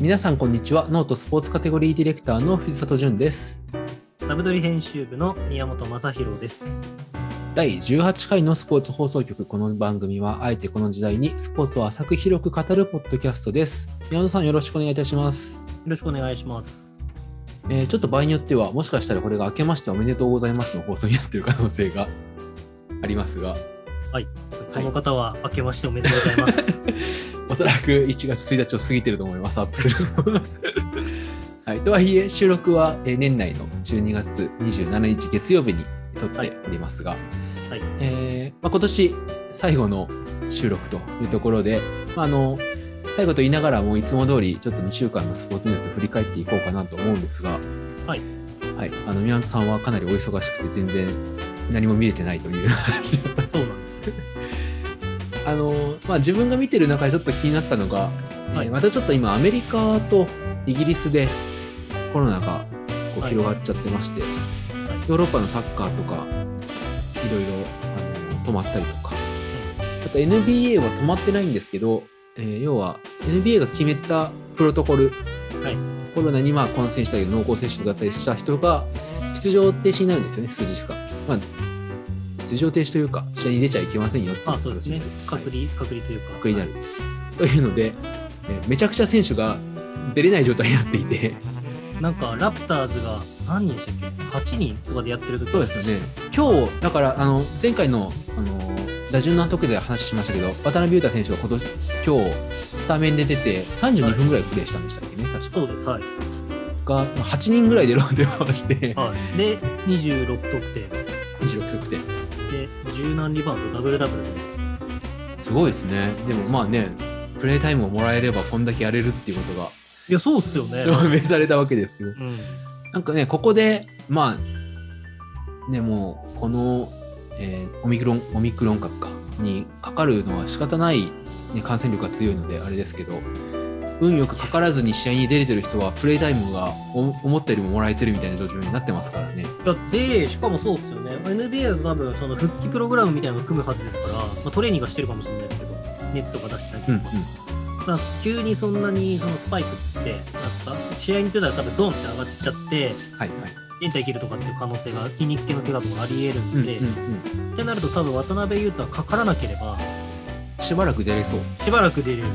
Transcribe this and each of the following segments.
皆さんこんにちは。ノートスポーツカテゴリーディレクターの藤里潤です。サブドリ編集部の宮本正弘です。第18回のスポーツ放送局。この番組はあえてこの時代にスポーツを浅く広く語るポッドキャストです。宮本さんよろしくお願いいたします、よろしくお願いします。えーちょっと場合によってはもしかしたらこれが明けましておめでとうございますの放送になっている可能性がありますが。その方は明けましておめでとうございます。おそらく1月1日を過ぎてると思います、アップするの。はい、とはいえ、収録はえー年内の12月27日月曜日に撮っておりますが、はい。えーまあ、今年最後の収録というところで、まあ、あの最後と言いながらもいつも通りちょっと2週間のスポーツニュース振り返っていこうかなと思うんですが、はい。はい、あの宮本さんはかなりお忙しくて全然何も見れてないという話。をそうなんですよ。あのまあ、自分が見てる中でちょっと気になったのが、はい。えーまたちょっと今アメリカとイギリスでコロナがこうはい。広がっちゃってまして、ヨーロッパのサッカーとかいろいろあの止まったりとか。あと NBA は止まってないんですけど、えー要は NBA が決めたプロトコル、はい。コロナにまあ感染したり濃厚接触だったりした人が出場停止になるんですよね数日間。まあ出場停止というか試合に出ちゃいけませんよっていうまあそうですね形。はい隔離、隔離というか。隔離になる。というので、えーめちゃくちゃ選手が出れない状態になっていて、なんかラプターズが何人でしたっけ ?8 人とかでやってる時そうですよね。今日、だから、あの前回の、あの打順の時で話しましたけど、渡辺裕太選手は今年今日スタメンで出て32分ぐらいプレーしたんでしたっけね、確か。そうです、はい。が8人ぐらいでローテ回して、はい、で、26得点。26得点。で、10何リバウンド、ダブルダブルです。すごいですね。でもまあね、プレータイムをもらえればこんだけやれるっていうことがいや、そうっすよね。証明されたわけですけど。うん。なんかね、ここで、まあ、ね、もう、この、えーオミクロン、オミクロン株か、にかかるのは仕方ない、ね、感染力が強いので、あれですけど、運よくかからずに試合に出れてる人は、プレイタイムがお思ったよりももらえてるみたいな状況になってますからね。だって、しかもそうっすよね。NBA だと多分、その復帰プログラムみたいなのを組むはずですから、まあ、トレーニングはしてるかもしれないですけど、熱とか出してないけど、うんうん。まあ、急にそんなにそのスパイクって、なんか試合に出たら多分ドンって上がっちゃって、はいはい。人体切るとかっていう可能性が筋肉系の怪我とかあり得るんで、ってなると多分渡辺裕太はかからなければうん。しばらく出れそう。しばらく出れるうん。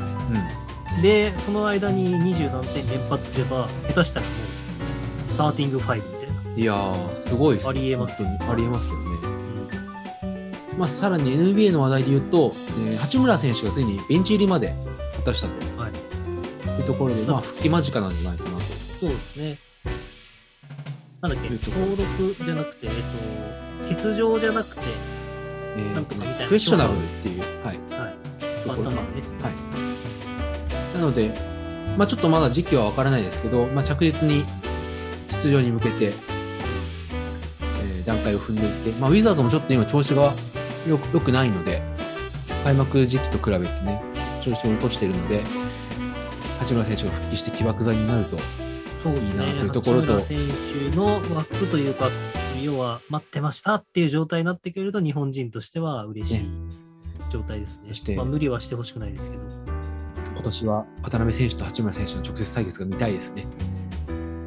でその間に20何点連発すれば下手したらもうスターティング5みたいな、いやー、すごいっすありえます本当にありえますよね。まあ、さらに NBA の話題で言うと、えー八村選手がついにベンチ入りまで果たしたと。はい。いうところで、まあ、復帰間近なんじゃないかなと。そうですね。なんだっけ登録じゃなくてえっと欠場じゃなくてえーなんとかみたいな。クエスチョナブルっていう、はい、はい。ところが変わったんね。はい。なので、まあ、ちょっとまだ時期はわからないですけど、まあ、着実に出場に向けて、えー段階を踏んでいって、まあ、ウィザーズもちょっと今調子がよくよくないので、開幕時期と比べてね、調子を落としているので、八村選手が復帰して起爆剤になると、そうですね。いいなというところと。選手の枠というか要は待ってましたっていう状態になってくれると日本人としては嬉しいね。状態ですね。そしてまあ、無理はしてほしくないですけど今年は渡辺選手と八村選手の直接対決が見たいですね。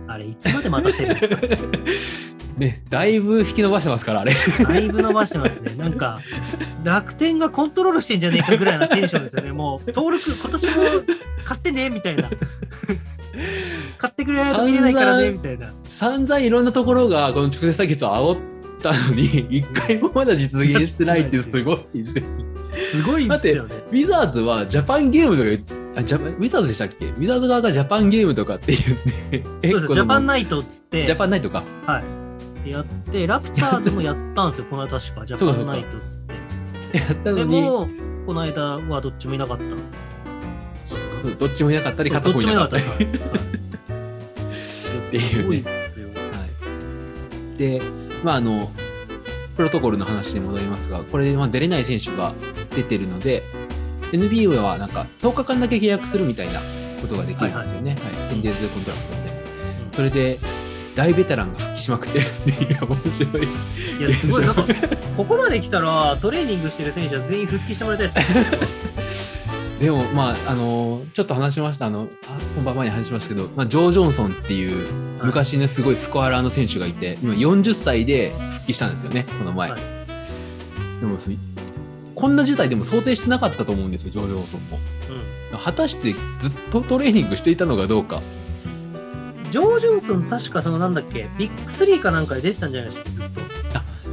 あれいつまで待たせるんですか？ね、だいぶ引き伸ばしてますから、あれ。だいぶ伸ばしてますね。なんか、楽天がコントロールしてんじゃねえかぐらいなテンションですよね。もう、登録、今年も買ってね、みたいな。買ってくれないと見れないからね、みたいな。散々いろんなところがこの直接対決を煽ったのに、一回もまだ実現してないってすごいですよ。すごいですよね。ウィザーズはジャパンゲームとか言っあジャパンウィザーズでしたっけ？ウィザーズ側がジャパンゲームとかって言って、ジャパンナイトっつって、ジャパンナイトか。はい。でやって、ラプターズもやったんですよ、この間確か。ジャパンナイトっつって。やったのでに、も、この間はどっちもいなかった。どっちもいなかったり、片方いなかったり。どった。はい ていうねすごいですよ。はい、で、まああの、プロトコルの話に戻りますが、これでまあ出れない選手が出てるので、NBA はなんか10日間だけ契約するみたいなことができるんですよね。はい、 ten days contract で。それで、大ベテランが復帰しまくってるっていう面白い。いや、すごい、なんか、ここまで来たら、トレーニングしてる選手は全員復帰してもらいたいですね。でもまああのちょっと話しましたあのあ本番前に話しましたけど、まあ、ジョー・ジョンソンっていうはい昔ねすごいスコアラーの選手がいて今40歳で復帰したんですよねこの前、はいでもこんな事態でも想定してなかったと思うんですよジョー・ジョンソンも。うん。果たしてずっとトレーニングしていたのかどうか。ジョー・ジョンソン、確かそのなんだっけ、ビッグ3かなんかで出てたんじゃないですか、ずっと。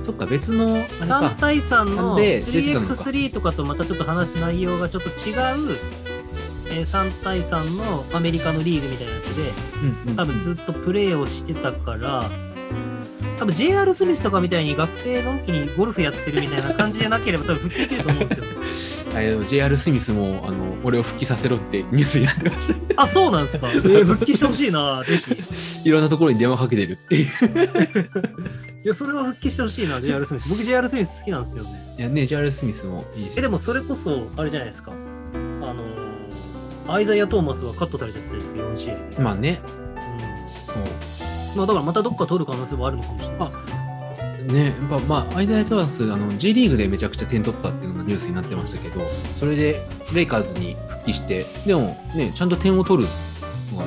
そっか別のあれ3か対3ので出てたのか 3x3 とかとまたちょっと話す内容がちょっと違う、えー3対3のアメリカのリーグみたいなやつで、うんうん。多分ずっとプレーをしてたから、多分 JR スミスとかみたいに学生の時にゴルフやってるみたいな感じじゃなければ多分復帰できると思うんですよ。JR スミスもあの俺を復帰させろってニュースになってましたあ、そうなんですか。えー復帰してほしいな、ぜひ。いろんなところに電話かけてるっていういや、それは復帰してほしいな、JR スミス。僕 JR スミス好きなんですよね。いやね JR スミスもいいしえ、でもそれこそ、あれじゃないですか。あのー、アイザイア・トーマスはカットされちゃったんですけど、4試合で。まあねうん。まあ、だからまたどっか取る可能性もあるのかもしれない。ねやっぱまあアイザイトワースあの G リーグでめちゃくちゃ点取ったっていうのがニュースになってましたけどそれでレイカーズに復帰してでもねちゃんと点を取るのが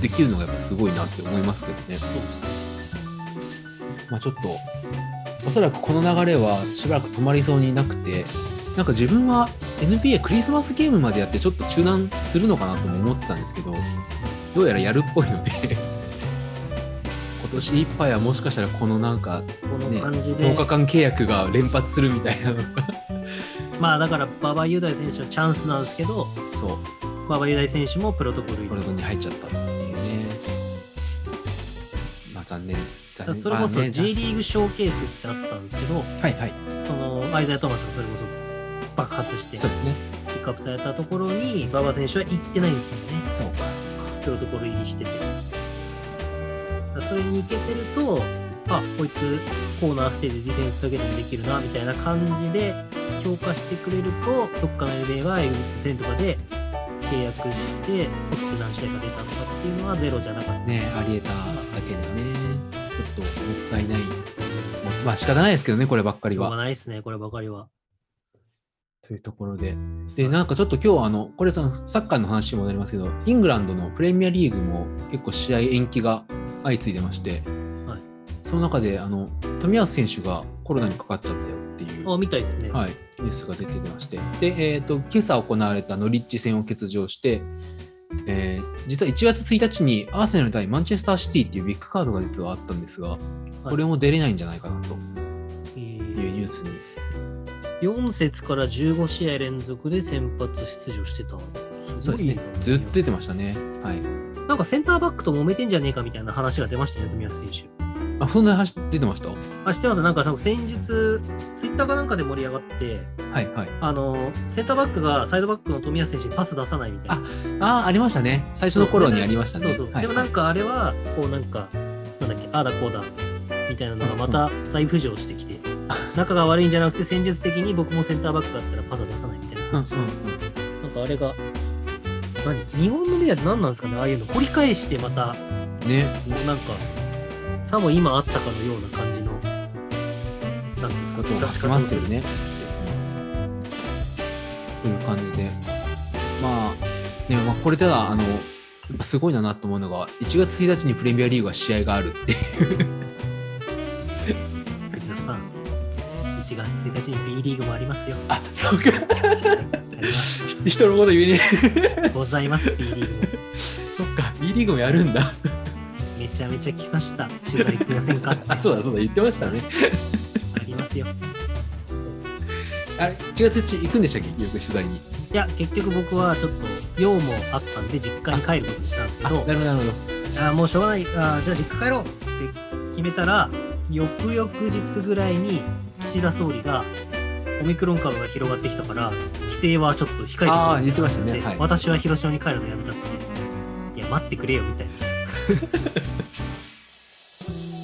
できるのがやっぱすごいなって思いますけどねそうですね。まあちょっとおそらくこの流れはしばらく止まりそうになくてなんか自分は NBA クリスマスゲームまでやってちょっと中断するのかなとも思ったんですけどどうやらやるっぽいので年いっぱいはもしかしたらこのなんかこのね感じで、10日間契約が連発するみたいなのが。まあだから馬場雄大選手はチャンスなんですけど、そう。馬場雄大選手もプロトコル入り。コルドに入っちゃったっていうね。まあ残念。残念。それこそ J リーグショーケースってあったんですけど、はいはい。そのアイザイア・トーマスがそれこそ爆発してそうですね。ピックアップされたところに馬場選手は行ってないんですよね。そうか。プロトコル入りしてて。それに行けてると、あ、こいつコーナーステージでディフェンスだけでもできるな、みたいな感じで評価してくれると、どっかの NBA がエグ10とかで契約して、取って何試合か出たとかっていうのはゼロじゃなかった。ねありえただけでねちょっともったいないもまあ仕方ないですけどねこればっかりしょうがはないですね、こればかりは。というところででなんかちょっと今日あのこれそのサッカーの話にもなりますけどイングランドのプレミアリーグも結構試合延期が相次いでまして、はいその中であの冨安選手がコロナにかかっちゃったよっていうあ、みたいですね。はい、ニュースが出てまして、で、えー、と今朝行われたノリッチ戦を欠場して、えー実は1月1日にアーセナル対マンチェスターシティっていうビッグカードが実はあったんですが、これも出れないんじゃないかなとえいうーニュースに。4節から15試合連続で先発出場してた。そうですね、ずっと出てましたね。はい。なんかセンターバックと揉めてんじゃねえかみたいな話が出ましたよね、冨安選手。あ、そんな話出てました？あ、知ってます？なんか先日、ツイッターかなんかで盛り上がって、はいはい。あの、センターバックがサイドバックの冨安選手にパス出さないみたいな。ああ、ありましたね。最初の頃にありましたね。そうそう。はいでもなんかあれは、こうなんか、なんだっけ、ああだこうだ、みたいなのがまた再浮上してきて、仲が悪いんじゃなくて戦術的に僕もセンターバックだったらパス出さないみたいなうんうん話。なんかあれが、何？日本のメディアって何なんですかね？ああいうの掘り返してまた、うん。ね。なんか、さも今あったかのような感じの、なんていうんですか、ことを書きますよね。という感じで。まあ、ね、まあ、これでは、あの、すごいなと思うのが、1月1日にプレミアリーグは試合があるっていう。藤田さん、1月1日に B リーグもありますよ。あ、そうか。人のこと言えねえ。ございます、B リーグも。そっか、B リーグもやるんだ。めちゃめちゃ来ました。取材来ませんか？あ、そうだそうだ、言ってましたね。ありますよ。あれ、1月1日行くんでしたっけ、よく取材に。いや、結局僕はちょっと用もあったんで、実家に帰ることにしたんですけあ、ど、なるほど、なるほど。あーもうしょうがない、あーじゃあ実家帰ろうって決めたら、翌々日ぐらいに岸田総理が、オミクロン株が広がってきたから、規制はちょっと控えてああ、言ってましたね。ではい。私は広島に帰るのやめたっつって、いや、待ってくれよみたいな。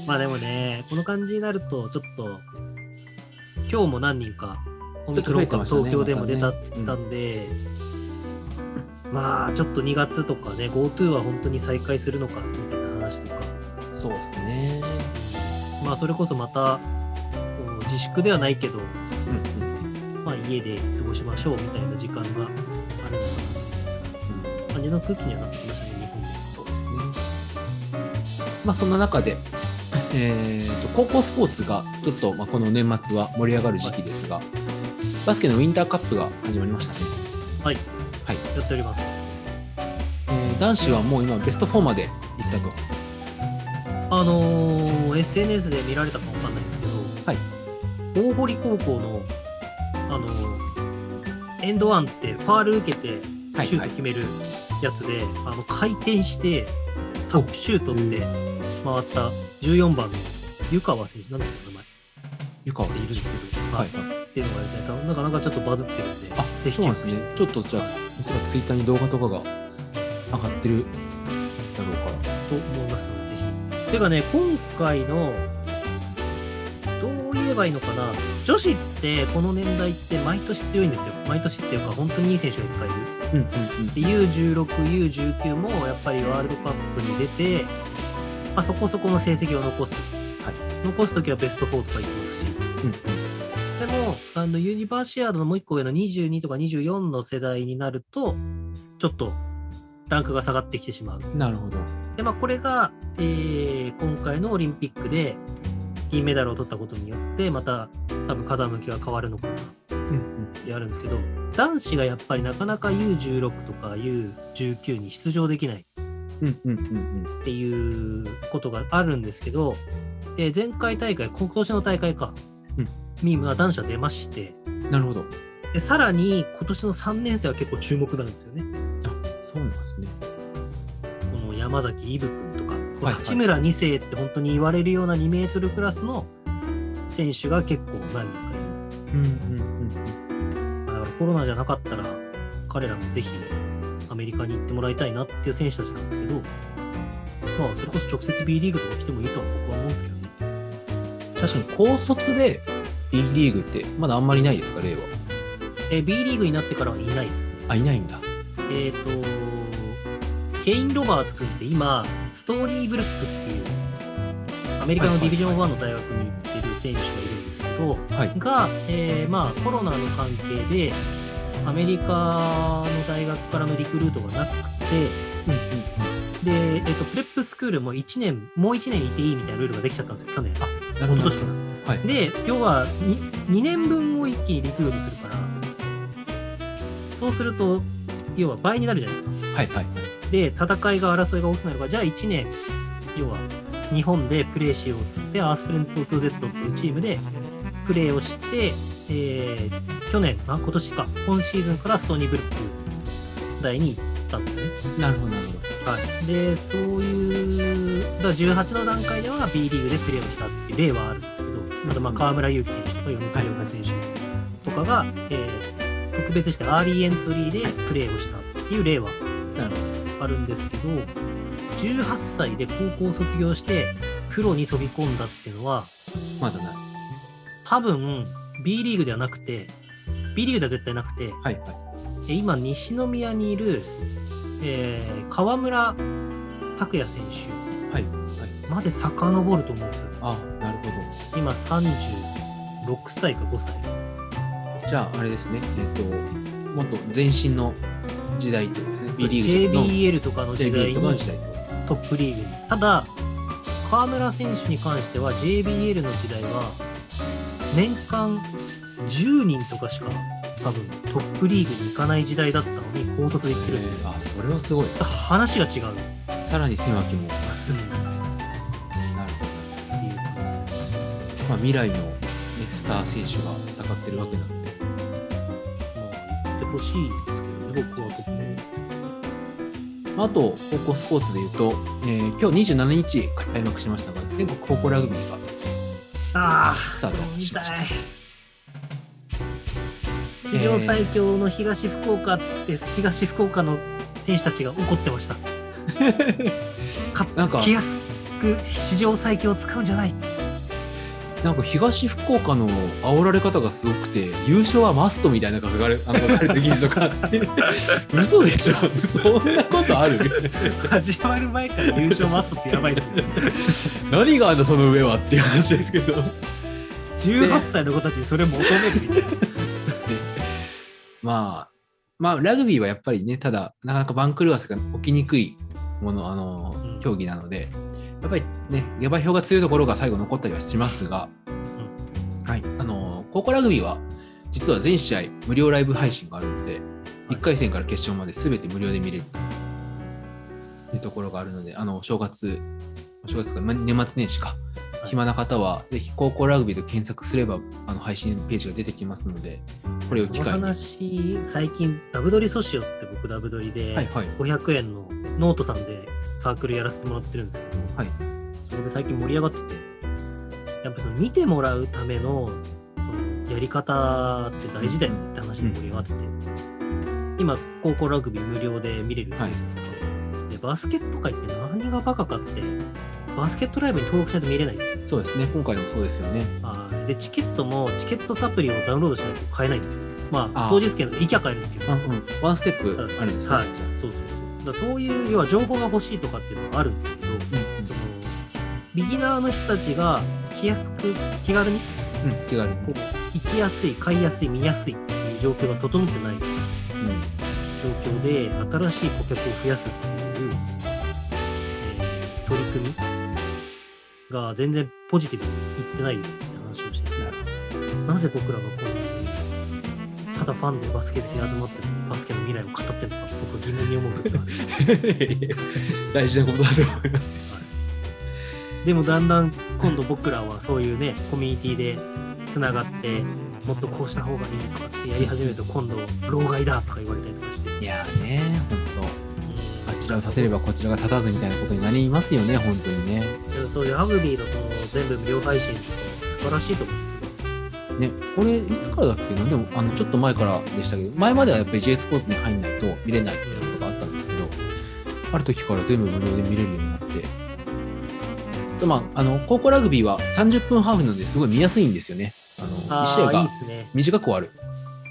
まあでもね、この感じになると、ちょっと、今日も何人か、オミクロン株ね東京でも出たっつったんで、まあちょっと2月とかね、GoTo は本当に再開するのかみたいな話とか、そうですね。まあそれこそまた、自粛ではないけど、家で過ごしましょうみたいな時間がああるのかな感じの空気にはなってきましたね、日本で。そうですね。まあそんな中で、えーと高校スポーツがちょっと、まあ、この年末は盛り上がる時期ですが、バスケのウィンターカップが始まりましたね。はい、はい。やっております。えー男子はもう今ベスト4まで行ったと。あのー SNS で見られたかわかんないんですけど、はい。大堀高校の、あのーエンドワンってファール受けてはいシュート決めるやつで、あの回転してタップシュートって回った14番の湯川選手、なんだっけ名前。湯川っているんですけど、はい。っていうのがですね、なかなかちょっとバズってるんで、あ、ぜひチェックして。ね。ちょっとじゃあ、おそらくツイッターに動画とかが上がってるだろうから。と思いますので、ぜひ。てかね、今回の、どう言えばいいのかな、女子ってこの年代って毎年強いんですよ。毎年っていうか、本当にいい選手がいっぱいいる。うんうんで U16、U19 もやっぱりワールドカップに出て、まあ、そこそこの成績を残す。はい残すときはベスト4とか言ってますし、うん。うんでも、あのユニバーシアードのもう一個上の22とか24の世代になると、ちょっとランクが下がってきてしまう。うん。なるほど。で、まあ、これが、えー今回のオリンピックで銀メダルを取ったことによって、また多分風向きが変わるのかなっ。てあるんですけど、男子がやっぱりなかなか U16 とか U19 に出場できないっていうことがあるんですけど、えー前回大会、今年の大会か、うんミームは男子は出まして、うん。なるほど。でさらに今年の3年生は結構注目なんですよね。あ、そうなんですね。この山崎イブ君とか、はい八村2世って本当に言われるような2メートルクラスの選手が結構何人かいる。うんうんうんだからコロナじゃなかったら、彼らもぜひアメリカに行ってもらいたいなっていう選手たちなんですけど、まあ、それこそ直接 B リーグとか来てもいいとは僕は思うんですけどね。うん。確かに高卒で B リーグってまだあんまりないですか、例は。えー B リーグになってからはいないですね。あ、いないんだ。えっ、と、ケイン・ロバーツ君って今、ストーリーブルックっていう、アメリカのディビジョン1の大学に行っ選手がいるんですけど、はい。が、えーまあ、コロナの関係で、アメリカの大学からのリクルートがなくて、うんうんで、えっ、と、プレップスクールも1年、もう1年いていいみたいなルールができちゃったんですよ、去年。うん。なる。かな。はい。で、要は 2, 2年分を一気にリクルートするから、そうすると、要は倍になるじゃないですか。はいはい。で、戦いが争いが大きくなるから、じゃあ1年、要は日本でプレーしようっつって、アースプレンズ東京 Z っていうチームでプレーをして、えー去年、あ、今年か、今シーズンからストーニーブルック大に行ったんですね。なるほどなるほど。はい。で、そういう、だから18の段階では B リーグでプレーをしたっていう例はあるんですけど、あとまあ河村勇輝選手とか米津涼子選手とかが、えー特別指定アーリーエントリーでプレーをしたっていう例はあるんですけど、18歳で高校を卒業して、プロに飛び込んだっていうのは、ど。まだない。多分 B リーグではなくて、B リーグでは絶対なくて、はいはい。え今、西宮にいる、えー川村卓也選手はいはい。まで遡ると思うんですよ。あ、なるほど。今、36歳か5歳。じゃあ、あれですね。えっ、と、もっと前身の時代ってことですね。B リーグの JBL とかの時 JBL 代のとかの時代トップリーグに。ただ、河村選手に関しては JBL の時代は年間10人とかしか多分トップリーグに行かない時代だったのに高卒で行ってるんでえーあ、それはすごいです。話が違う。さらに狭きも。うん。っなるほていう感じです。ど。まあ、未来の、ね、スター選手が戦ってるわけなんで。まあ、言ってほしいですけどね、僕は特に。まああと、高校スポーツでいうと、えー今日27日開幕しましたが、全国高校ラグビーがああ、スタートしました。史上最強の東福岡っつって、東福岡の選手たちが怒ってました。かなんか気安く史上最強を使うんじゃない。っつってなんか東福岡の煽られ方がすごくて、優勝はマストみたいな書かれ あの書かれた記事とかあって、嘘でしょ？そんなことある？始まる前から優勝マストってやばいですね。何があんだその上はっていう話ですけど。18歳の子たちにそれ求めるみたいな。まあ、まあ、ラグビーはやっぱりね、ただ、なかなか番狂わせが起きにくいもの、あの、うん競技なので、やっぱりね、下馬評が強いところが最後残ったりはしますが、はい。あの、高校ラグビーは、実は全試合無料ライブ配信があるので、1回戦から決勝まで全て無料で見れるというところがあるので、あの、正月、お正月か、ま年末年始か、い暇な方は、ぜひ高校ラグビーと検索すれば、あの配信ページが出てきますので、これを機会に。はい話、最近、ダブドリソシオって僕ダブドリで、はい。500円のノートさんでサークルやらせてもらってるんですけど、はいそれで最近盛り上がってて、やっぱその見てもらうためのそのやり方って大事だよねって話で盛り上がってて、今、高校ラグビー無料で見れるじゃないですか。で、バスケット界って何がバカかって、バスケットライブに登録しないと見れないんですよ。そうですね。今回もそうですよね。はいで、チケットもチケットサプリをダウンロードしないと買えないんですよ。まあ、当日券の行きゃ買えるんですけど。あうん。ワンステップあるんですね。はい。だそういう、要は情報が欲しいとかっていうのはあるんですけど、うんそのビギナーの人たちが来やすく、気軽にうん。うん。気軽に。こう行きやすい、買いやすい、見やすいっていう状況が整ってないうん。状況で、新しい顧客を増やすっていう、えー取り組みが全然ポジティブにいってないよって話をしてて、なぜ僕らがこだファンでバスケ好きに集まってバスケの未来を語ってるのか、僕は疑問に思う。大事なことだと思いますよ。でもだんだん今度僕らはそういうねコミュニティでつながってもっとこうした方がいいとかってやり始めると今度老害だとか言われたりとかして、いやーね、本当あちらを立てればこちらが立たずみたいなことになりますよね、本当にね。そういうラグビーのその全部無料配信素晴らしいと思うね、これいつからだっけな、でもあのちょっと前からでしたけど、前まではやっぱり J スポーツに入んないと見れないみたいなことがあったんですけど、ある時から全部無料で見れるようになって、まあ、あの高校ラグビーは30分ハーフなのですごい見やすいんですよね。あの1試合が短く終わる。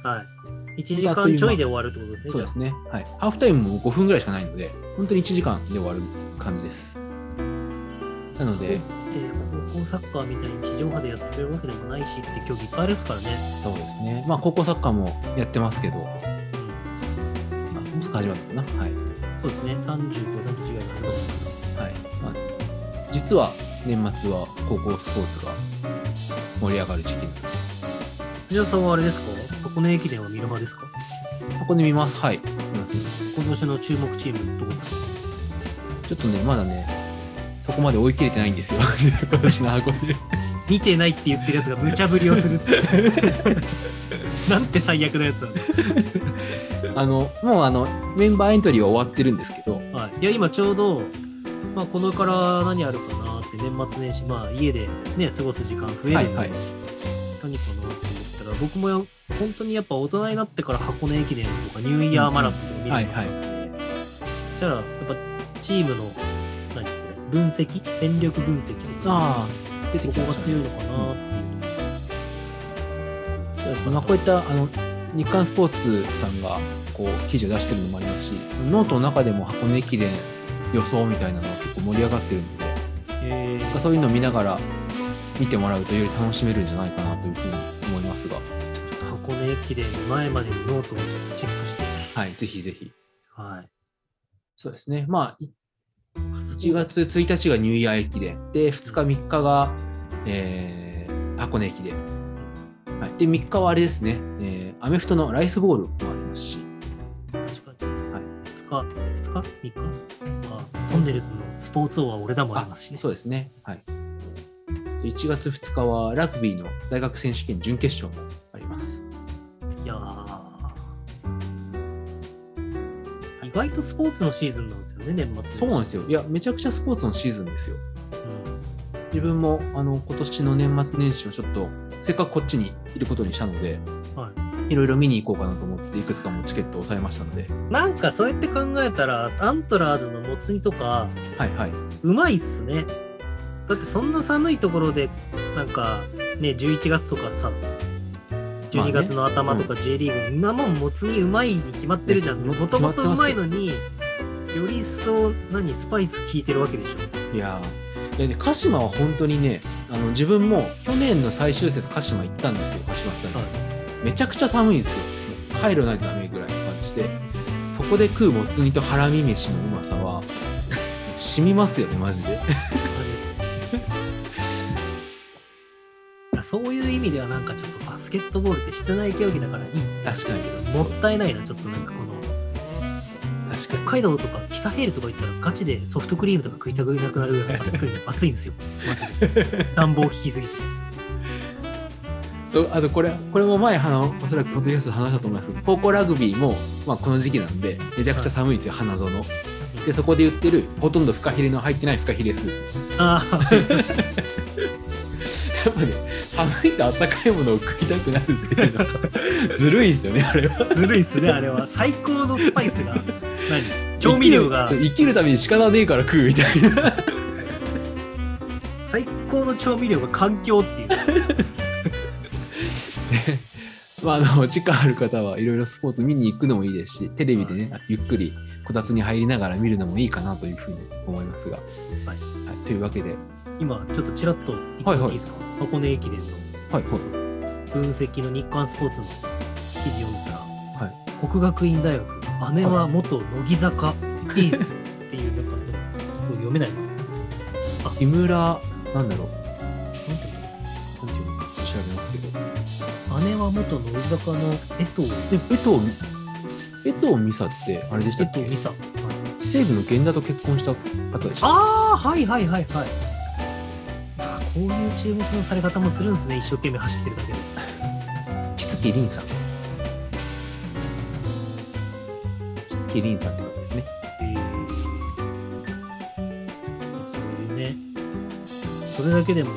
はい1時間ちょいで終わるってことですねそうですね。はい。ハーフタイムも5分ぐらいしかないので、本当に1時間で終わる感じです。なので、で高校サッカーみたいに地上波でやってくれるわけでもないしって競技いっぱいあるですからね、そうですね。まあ、高校サッカーもやってますけど、うん、あもうすぐ始まるのかな。はい。そうですね35歳と違いがありますはい。まあ、実は年末は高校スポーツが盛り上がる時期なので、藤田さんはあれですか？箱根駅伝は見る派ですか？ここで見ます。はい。見今年の注目チームどこですか？ちょっとね、まだね、そこまで追い切れてないんですよ。今年の箱で。見てないって言ってるやつが無茶ぶりをするって。なんて最悪なやつなのあの、もうあの、メンバーエントリーは終わってるんですけど、はい、いや今ちょうど、まあ、このから何あるかなって年末年始、まあ、家で、ね、過ごす時間増えるんで、はいはい。何かなと思ったら僕もや本当にやっぱ大人になってから箱根駅伝とかニューイヤーマラソンとか見るようになって、そしたらやっぱチームの分析戦力分析とか出てここがきましたね。強いのかなっていううですねまあ、こういったあの日刊スポーツさんがこう記事を出してるのもありますし、ノートの中でも箱根駅伝予想みたいなのが結構盛り上がってるので、えー、そういうのを見ながら見てもらうとより楽しめるんじゃないかなというふうに思いますが、箱根駅伝前までにノートをちょっとチェックして、はい、ぜひぜひ。はい。そうですね。まあ、い1 1月1日がニューイヤー駅伝、で、2日3日が、えー箱根駅伝。はい、で、3日はあれですね、えーアメフトのライスボウルもありますし、確かに。はい2日、2日 ?3 日？あトンネルズのスポーツ王は俺だもありますしね。そうですね。はい。で1月2日はラグビーの大学選手権準決勝もー意外とスポーツのシーズンなんですよね、年末そうなんですよ。いや、めちゃくちゃスポーツのシーズンですよ。うん自分もあの今年の年末年始をちょっと、せっかくこっちにいることにしたので、はいろいろ見に行こうかなと思って、いくつかもチケットを押さえましたので、い、なんかそうやって考えたら、アントラーズのもつ煮とか、はいはい。うまいっすね。だってそんな寒いところで、なんかね、11月とかさ、12月の頭とか J リーグ、んなもんもつ煮うまいに決まってるじゃん。ねもともとう決まいのに、より一層、何、スパイス効いてるわけでしょ。いやーいやね、鹿島は本当にね、あの自分も去年の最終節、鹿島行ったんですよ、鹿島スタジアム。めちゃくちゃ寒いんですよ。帰るないとダメぐらいの感じしてそこで食うもつ煮とハラミ飯のうまさは 染みますよねマジで そういう意味ではなんかちょっとバスケットボールって室内競技だからいい。確かに。もったいないなちょっとなんかこの。確かに。北海道とか北ヘールとか行ったらガチでソフトクリームとか食いたくなくなるぐらい暑い 暑いんですよ。マジで。暖房効きすぎて。そうあとこれこれも前あのおそらくポッドキャストで話したと思いますけど高校ラグビーも、まあ、この時期なんでめちゃくちゃ寒いんですよ、花園でそこで売ってるほとんどフカヒレの入ってないフカヒレスープ。ああ やっぱね寒いとあったかいものを食いたくなるっていうのはずるいですよねあれは。ずるいっすねあれは。最高のスパイスが。何？調味料が。生きるために仕方ねえから食うみたいな。最高の調味料が環境っていう。まあ、あの時間ある方はいろいろスポーツ見に行くのもいいですしテレビでね、ゆっくりこたつに入りながら見るのもいいかなというふうに思いますが、はい。はい、というわけで今ちょっとちらっと言ってもいいですか、箱根駅伝の。はいはい。分析の日刊スポーツの記事読んだら、はい。国学院大学姉は元乃木坂エースっていうなんか読めない。の井村なんだろう。なんていうの？なんていうの調べますけど。姉は元乃木坂の江藤。で江藤江藤美沙ってあれでしたっけ？江藤美沙、はい。西武の源田と結婚した方でした。ああはいはいはいはいあーこういう注目のされ方もするんですね。一生懸命走ってるだけで。木月凛さん。木月凛さんって方ですね。えー。そういうねそれだけでも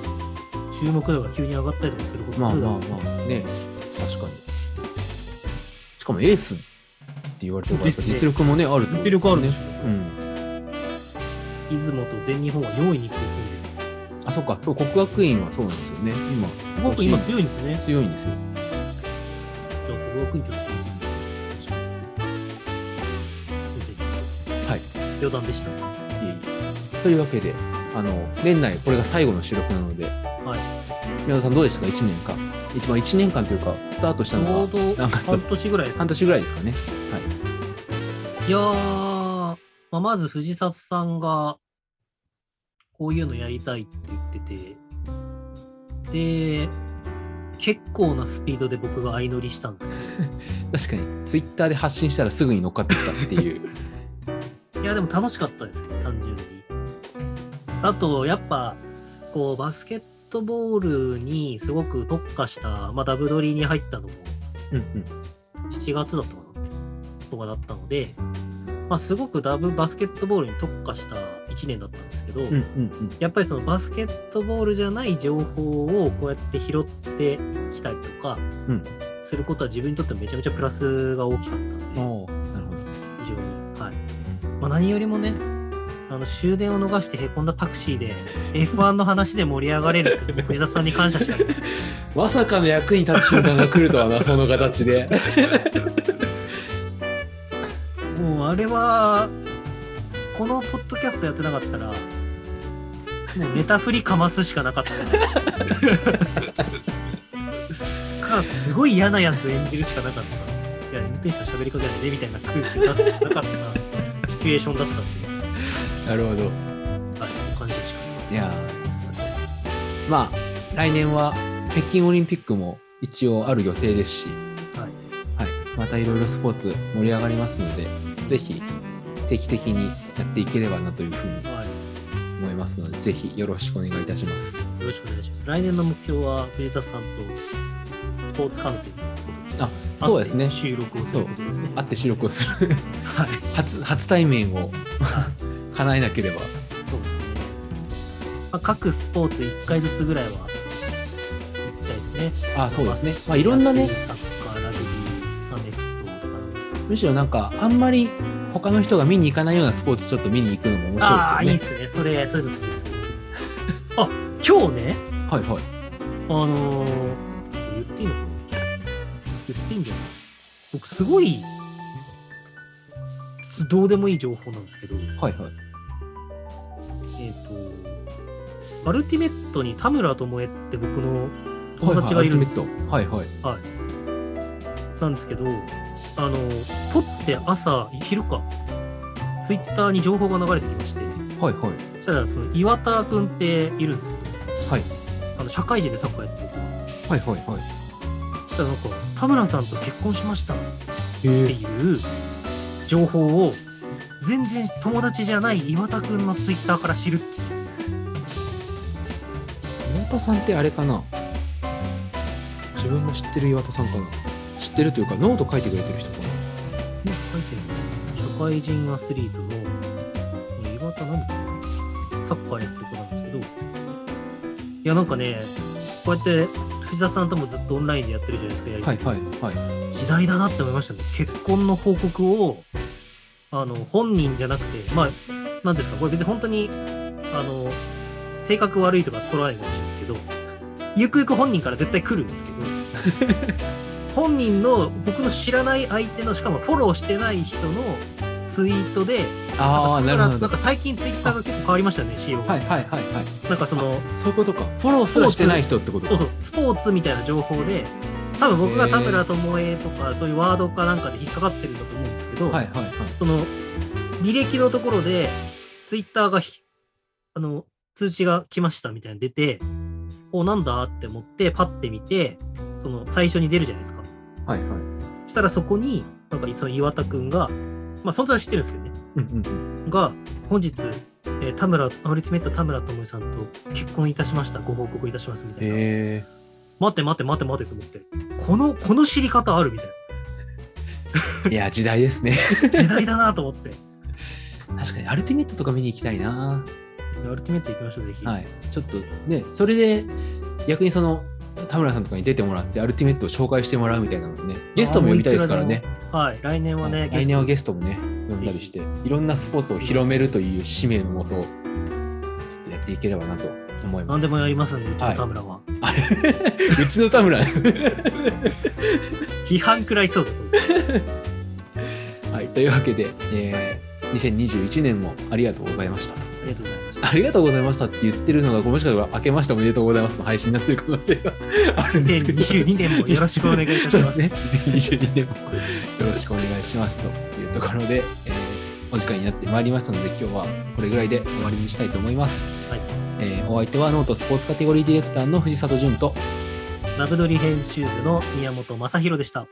注目度が急に上がったりとかすることまあまあまあ。ね。確かに。しかもエースって言われてるから実力もねあるってこと実力あるでしょ、うん。出雲と全日本は4位に食い込んであそっか。そう国学院はそうなんですよね。今るすごく今強いんですね。強いんですよ。じゃあ国学院ちょっとはい。余談でした。いえいえ。というわけであの年内これが最後の収録なので。はい。宮田さんどうでしたか？1年間。一番1年間というかスタートしたのちょうはどなんか半年ぐらいです半年ぐらいですかね。いやー、まあ、まず藤里さんが、こういうのやりたいって言ってて、で、結構なスピードで僕が相乗りしたんですけ 確かに。ツイッターで発信したらすぐに乗っかってきたっていう。ど、いや、でも楽しかったです。ね、単純に。あと、やっぱ、こう、バスケットボールにすごく特化した、まあ、ダブドリに入ったのも、うんうん。7月だったかなとかだったので、まあ、すごくダブバスケットボールに特化した1年だったんですけど、うんうんうん。やっぱりそのバスケットボールじゃない情報をこうやって拾ってきたりとかうん。することは自分にとってめちゃめちゃプラスが大きかったので、おーなるほど。非常に。はい。まあ、何よりもね、あの終電を逃してへこんだタクシーで F1 の話で盛り上がれる 藤田さんに感謝したい。まさかの役に立つ瞬間が来るとはなその形で。もうあれは、このポッドキャストやってなかったら、もうネタ振りかますしかなかった。か、すごい嫌なやつ演じるしかなかった。いや、運転手さん喋りかけないでみたいな空気を出すしかなかった。シチュエーションだったんで、なるほど。はい、感謝しかありません。いやー。まあ来年は北京オリンピックも一応ある予定ですし、はい。はい、またいろいろスポーツ盛り上がりますのでぜひ定期的にやっていければなというふうにはい、思いますのでぜひよろしくお願いいたします。よろしくお願いします。来年の目標は藤田さんとスポーツ観戦あそうですね収録をすることですね。会って収録をするはい。初初対面を 叶えなければそうですね。まあ、各スポーツ1回ずつぐらいは行きたいですね。あそうですね、まあ、いろんなねサッカー、ラグビー、アメフトとか。むしろなんかあんまり他の人が見に行かないようなスポーツちょっと見に行くのも面白ああー、いいいでっすね。それ、そういうの好きです。あ、今日ね、すよね。はいはい。あのー、言っていいのかな言っていいんじゃない僕、すごい、どうでもいい情報なんですけど、はいはい。えっ、と、アルティメットに田村智恵って僕の友達がいるんですよ。はいはい、アルティメット。はいはい。なんですけど、あの、撮って朝、昼か、ツイッターに情報が流れてきまして、はいはい。そしたら、その岩田君っているんですけはい。ど、あの社会人でサッカーやってるはいはいはい。そしたらなんか、田村さんと結婚しましたって。いう情報を、全然友達じゃない岩田君のツイッターから知る岩田さんってあれかな？自分も知ってる岩田さんかな？知ってるというか、ノート書いてくれてる人。かなね書いてる。の社会人アスリートの岩田なんだっけな。サッカーやってる子なんですけど。いやなんかねこうやって藤里さんともずっとオンラインでやってるじゃないですかやりはいはいはい。時代だなって思いましたね。結婚の報告をあの本人じゃなくてまあなんですかこれ別に本当にあの性格悪いとか取らないかもしれないですけどゆくゆく本人から絶対来るんですけど本人の僕の知らない相手のしかもフォローしてない人のツイートでああ、なるほど。なんか最近ツイッターが結構変わりましたね仕様が、はいはいはいはい。なんかそのそういうことか。フォローすらしてない人ってことか。そうそうスポーツみたいな情報で多分僕が田村智恵とかそういうワードかなんかで引っかかってるんだと思うんですけど、はいはいはい。その履歴のところでツイッターがひあの通知が来ましたみたいなの出ておなんだって思ってパッて見てその最初に出るじゃないですかはいはい。そしたらそこになんかその岩田くんがまあ存在は知ってるんですけどねうんうんうん。が本日、えー田村アルティメット田村智恵さんと結婚いたしましたご報告いたしますみたいな、へえ。待って待って待って待ってと思ってこのこの知り方あるみたい いや、時代ですね。な 時代だなと思って確かに、アルティメットとか見に行きたいな。アルティメット行きましょうぜひ、はい。ちょっとね、それで、逆にその、田村さんとかに出てもらって、アルティメットを紹介してもらうみたいなのもね、ゲストも呼びたいですからね。はい、来年はね、はい来年はゲストもね、呼んだりして、いろんなスポーツを広めるという使命のもと、ちょっとやっていければなと思います。何でもやりますんで、うちの田村は。あれ？うちの田村？批判くらいそうだ。はい、というわけで、えー2021年もありがとうございました。ありがとうございました。ありがとうございましたって言ってるのが、もしかしたら明けましておめでとうございますの配信になってる可能性があるんですけど。2022年もよろしくお願いいたします。そうですね。2022年もよろしくお願いしますというところで、えーお時間になってまいりましたので、今日はこれぐらいで終わりにしたいと思います。はいえーお相手はノートスポーツカテゴリーディレクターの藤里潤と、ラブドリ編集部の宮本正弘でした。